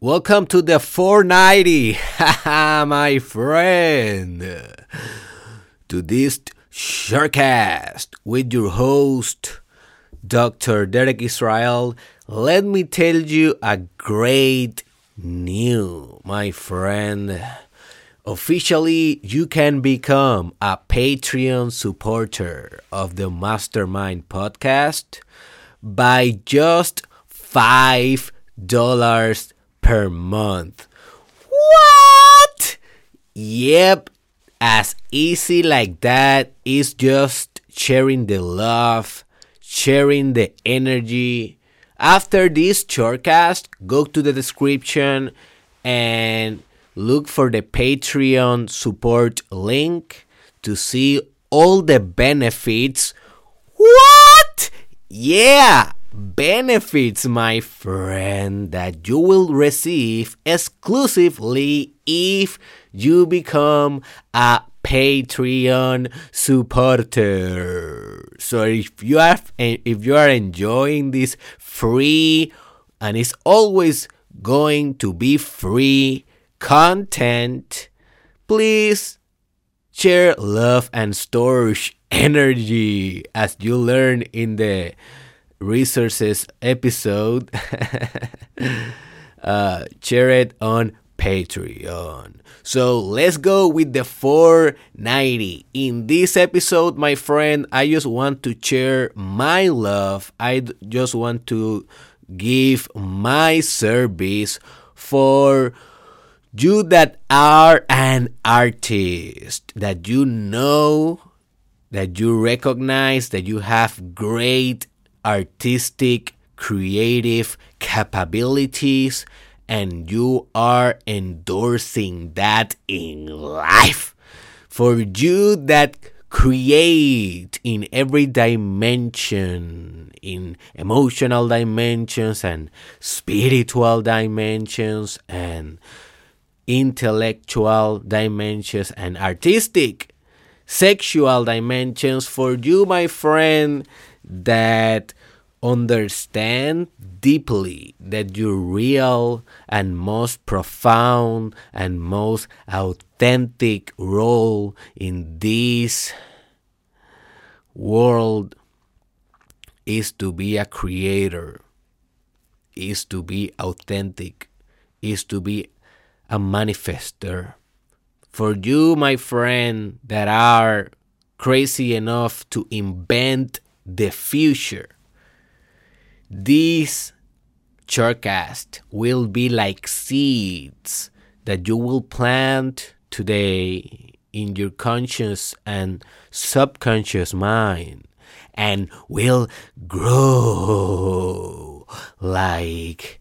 Welcome to the 490, my friend. To this Shortcast with your host, Dr. Derek Israel. Let me tell you a great news, my friend. Officially, you can become a Patreon supporter of the Mastermind podcast by just $5 per month. What? Yep, as easy like that is just sharing the love, sharing the energy. After this shortcast, go to the description and look for the Patreon support link to see all the benefits. What? Yeah, benefits, my friend, that you will receive exclusively if you become a Patreon supporter. So if you are if you are enjoying this free and it's always going to be free content, please share love and storage energy as you learn in the resources episode. uh, share it on Patreon. So let's go with the 490. In this episode, my friend, I just want to share my love. I just want to give my service for you that are an artist, that you know, that you recognize that you have great artistic, creative capabilities, and you are endorsing that in life. For you that create in every dimension, in emotional dimensions and spiritual dimensions and intellectual dimensions and artistic sexual dimensions for you my friend that understand deeply that your real and most profound and most authentic role in this world is to be a creator, is to be authentic, is to be a manifester. For you, my friend, that are crazy enough to invent the future, this Shortcast will be like seeds that you will plant today in your conscious and subconscious mind and will grow like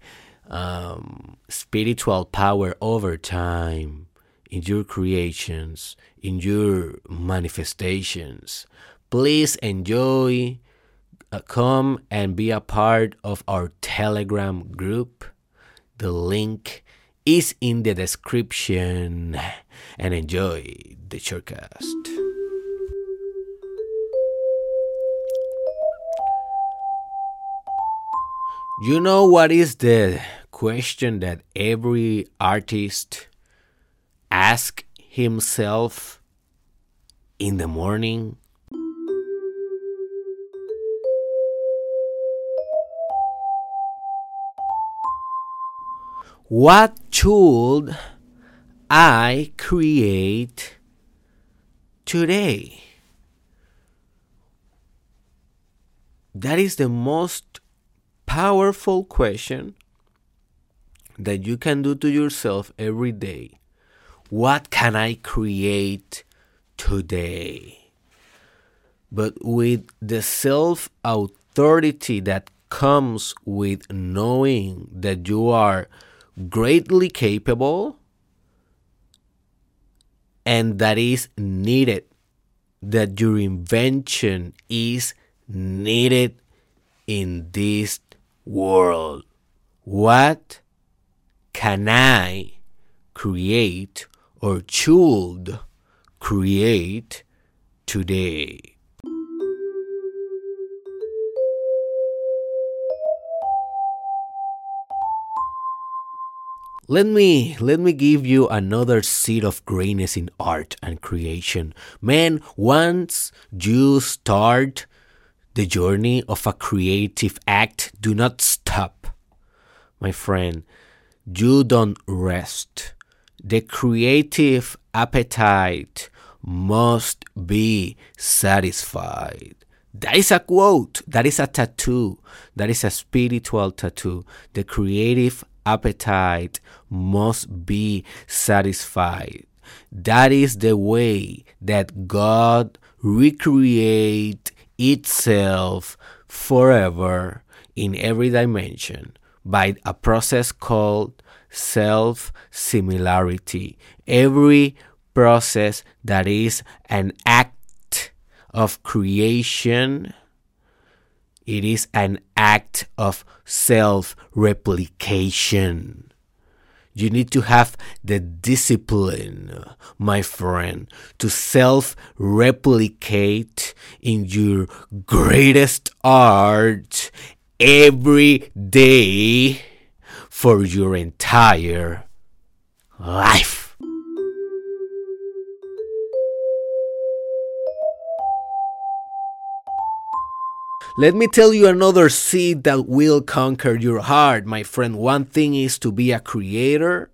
um, spiritual power over time in your creations, in your manifestations. Please enjoy uh, come and be a part of our Telegram group. The link is in the description. And enjoy the shortcast. You know what is the question that every artist asks himself in the morning What should I create today? That is the most powerful question that you can do to yourself every day. What can I create today? But with the self authority that comes with knowing that you are greatly capable and that is needed, that your invention is needed in this world. What can I create or should create today? Let me let me give you another seed of greatness in art and creation. Man, once you start the journey of a creative act, do not stop. My friend, you don't rest. The creative appetite must be satisfied. That is a quote. That is a tattoo. That is a spiritual tattoo. The creative appetite must be satisfied. That is the way that God recreate itself forever in every dimension by a process called self similarity. Every process that is an act of creation it is an act of self replication. You need to have the discipline, my friend, to self replicate in your greatest art every day for your entire life. Let me tell you another seed that will conquer your heart, my friend. One thing is to be a creator,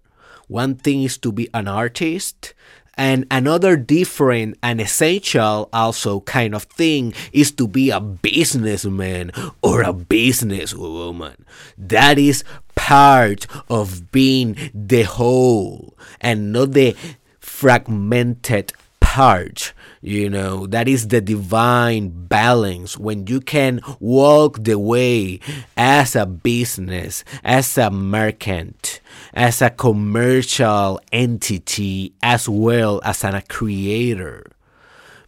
one thing is to be an artist, and another different and essential also kind of thing is to be a businessman or a businesswoman. That is part of being the whole and not the fragmented part you know, that is the divine balance when you can walk the way as a business, as a merchant, as a commercial entity, as well as a creator.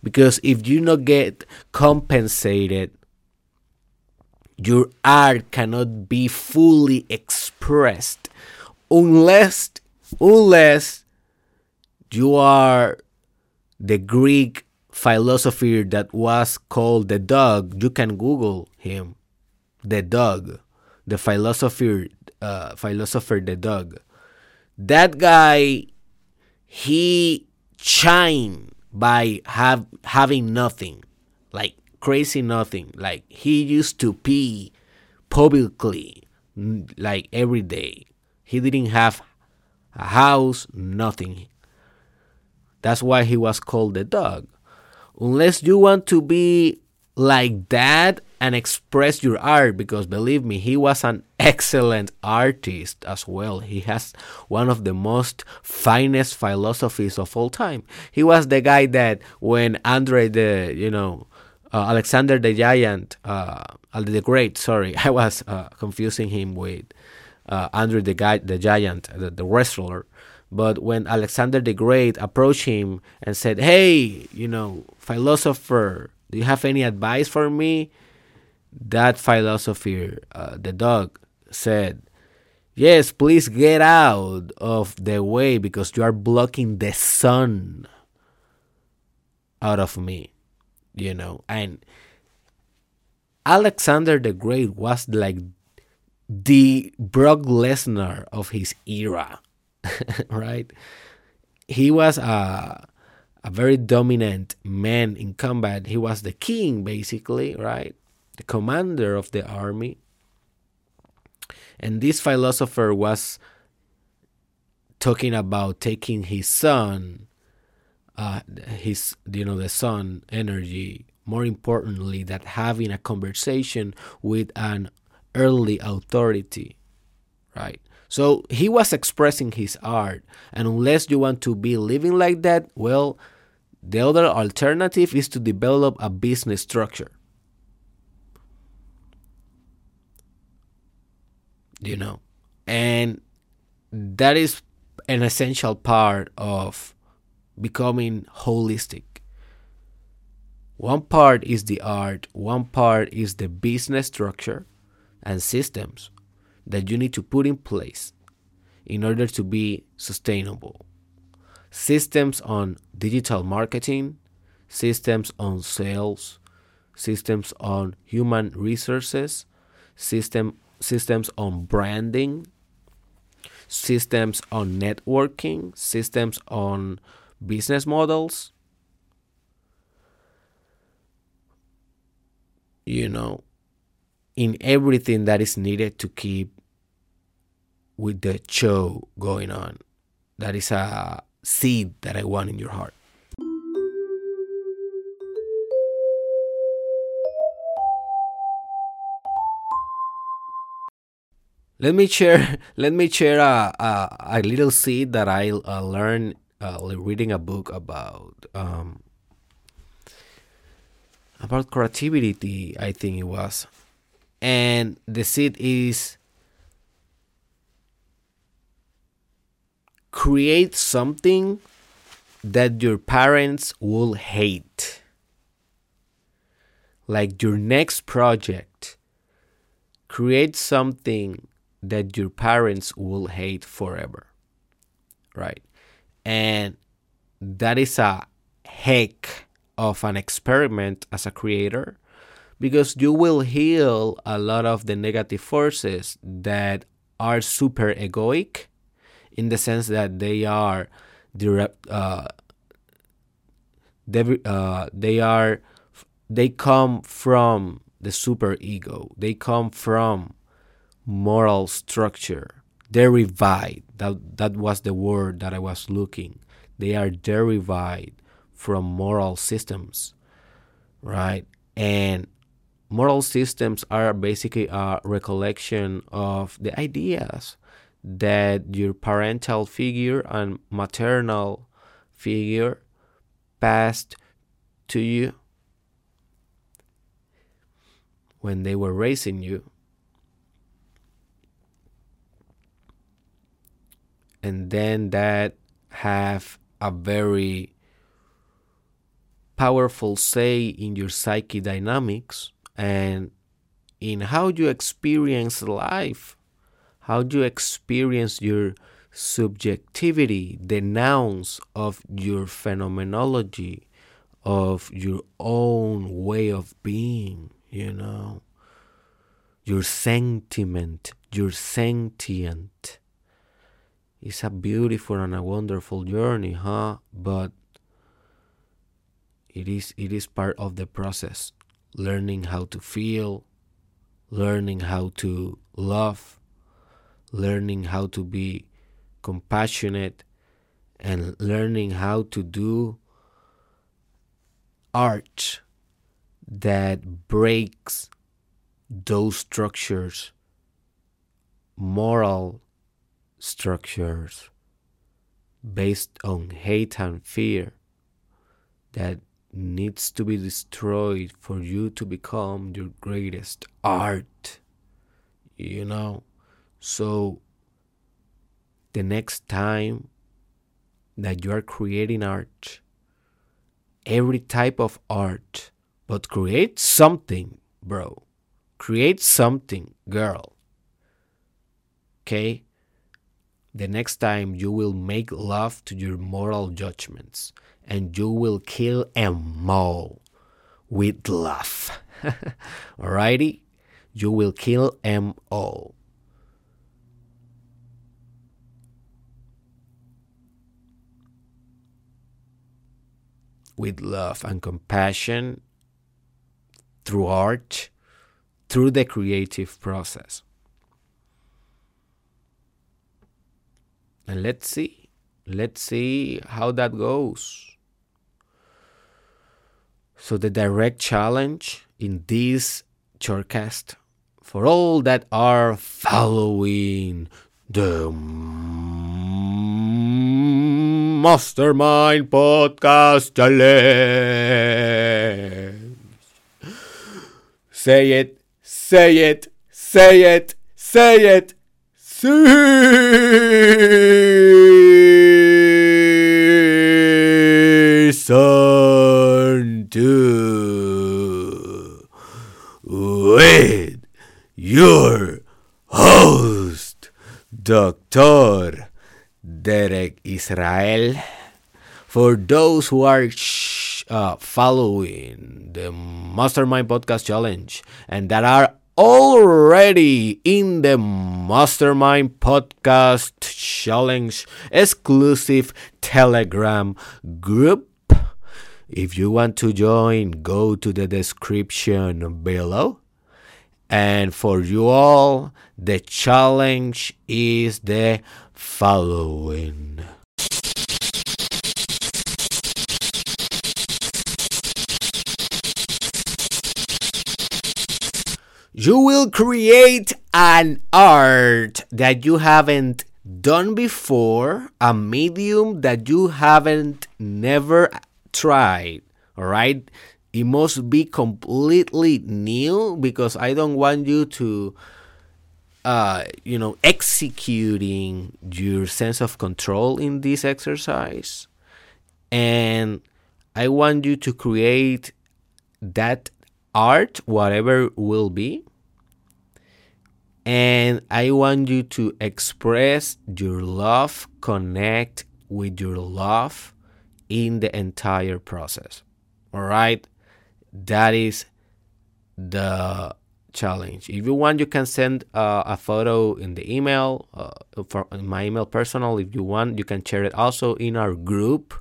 Because if you not get compensated, your art cannot be fully expressed unless unless you are the Greek philosopher that was called the dog. You can Google him, the dog, the philosopher, uh, philosopher, the dog. That guy, he shine by have having nothing, like crazy nothing. Like he used to pee publicly, like every day. He didn't have a house, nothing. That's why he was called the dog. Unless you want to be like that and express your art because believe me he was an excellent artist as well. He has one of the most finest philosophies of all time. He was the guy that when andre the you know uh, alexander the giant uh, the great sorry i was uh, confusing him with uh, andre the guy the giant the, the wrestler but when Alexander the Great approached him and said, Hey, you know, philosopher, do you have any advice for me? That philosopher, uh, the dog, said, Yes, please get out of the way because you are blocking the sun out of me, you know. And Alexander the Great was like the Brock Lesnar of his era right? He was a a very dominant man in combat. He was the king, basically, right? The commander of the army. And this philosopher was talking about taking his son, uh, his you know the sun energy. More importantly, that having a conversation with an early authority, right? So he was expressing his art. And unless you want to be living like that, well, the other alternative is to develop a business structure. You know, and that is an essential part of becoming holistic. One part is the art, one part is the business structure and systems that you need to put in place in order to be sustainable. Systems on digital marketing, systems on sales, systems on human resources, system systems on branding. systems on networking, systems on business models. You know, in everything that is needed to keep with the show going on. That is a seed that I want in your heart. Let me share. Let me share a a, a little seed that I uh, learned uh, reading a book about um, about creativity. I think it was, and the seed is create something that your parents will hate. Like your next project, create something that your parents will hate forever. Right? And that is a heck of an experiment as a creator because you will heal a lot of the negative forces that are super egoic in the sense that they are direct uh, they, uh, they are they come from the super ego. They come from moral structure. Derived that that was the word that i was looking. They are derived from moral systems right? And moral systems are basically a recollection of the ideas that your parental figure and maternal figure passed to you when they were raising you. And then that have a very powerful say in your psyche dynamics and in how you experience life how you experience your subjectivity, the nouns of your phenomenology, of your own way of being, you know? Your sentiment, your sentient. It's a beautiful and a wonderful journey, huh? But it is it is part of the process. Learning how to feel, learning how to love, learning how to be compassionate and learning how to do art that breaks those structures, moral structures based on hate and fear that needs to be destroyed for you to become your greatest art. You know? So the next time that you are creating art, every type of art, but create something, bro. Create something, girl. Okay? The next time you will make love to your moral judgments and you will kill them all with love. Alrighty? You will kill them all. with love and compassion through art, through the creative process. And let's see. Let's see how that goes. So, the direct challenge in this shortcast for all that are following the Mastermind Podcast Challenge. Say it, say it, say it, say it. Season 2 with your host, Dr. Derek Israel. For those who are uh, following the Mastermind Podcast Challenge and that are already in the Mastermind Podcast Challenge exclusive Telegram group. If you want to join, go to the description below. And for you all, the challenge is the following. You will create an art that you haven't done before, a medium that you haven't never tried. All right? It must be completely new because I don't want you to uh, you know, executing your sense of control in this exercise. And I want you to create that art, whatever will be. And I want you to express your love, connect with your love in the entire process. All right? That is the challenge. If you want, you can send uh, a photo in the email, uh, for my email personal. If you want, you can share it also in our group,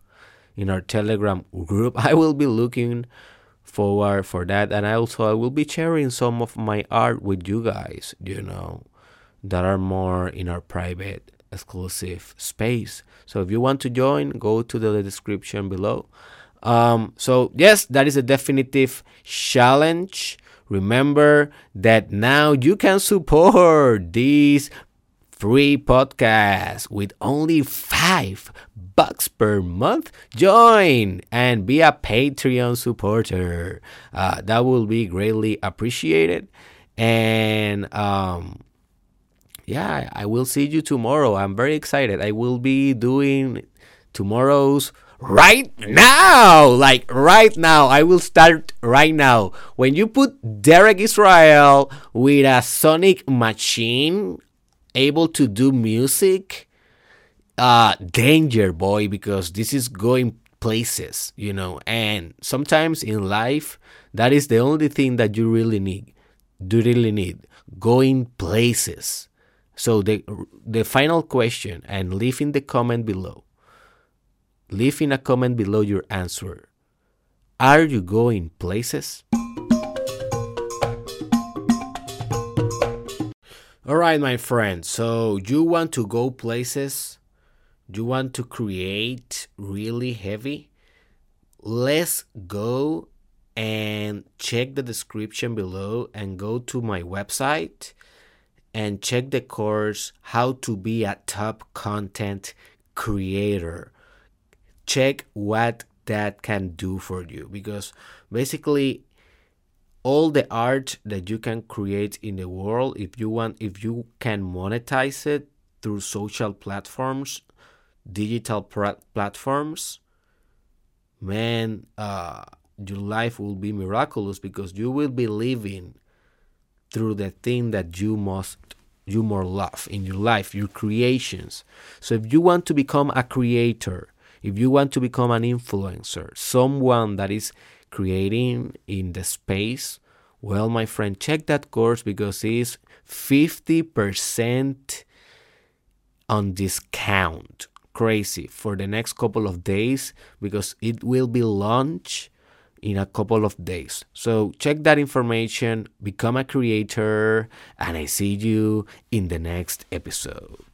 in our Telegram group. I will be looking forward for that and I also I will be sharing some of my art with you guys you know that are more in our private exclusive space so if you want to join go to the description below um, so yes that is a definitive challenge remember that now you can support this free podcast with only five bucks per month, join and be a Patreon supporter. Uh, that will be greatly appreciated. And um, yeah, I will see you tomorrow. I'm very excited. I will be doing tomorrow's right now. Like right now. I will start right now. When you put Derek Israel with a Sonic machine able to do music, uh danger boy because this is going places you know and sometimes in life that is the only thing that you really need do really need going places so the the final question and leave in the comment below leave in a comment below your answer. Are you going places? All right my friend. So you want to go places? You want to create really heavy, let's go and check the description below and go to my website and check the course how to be a top content creator. Check what that can do for you because basically all the art that you can create in the world if you want if you can monetize it through social platforms digital platforms, man, uh, your life will be miraculous because you will be living through the thing that you must you more love in your life, your creations. So if you want to become a creator, if you want to become an influencer, someone that is creating in the space, well, my friend, check that course because it's 50% on discount crazy for the next couple of days because it will be launched in a couple of days. So check that information, become a creator, and I see you in the next episode.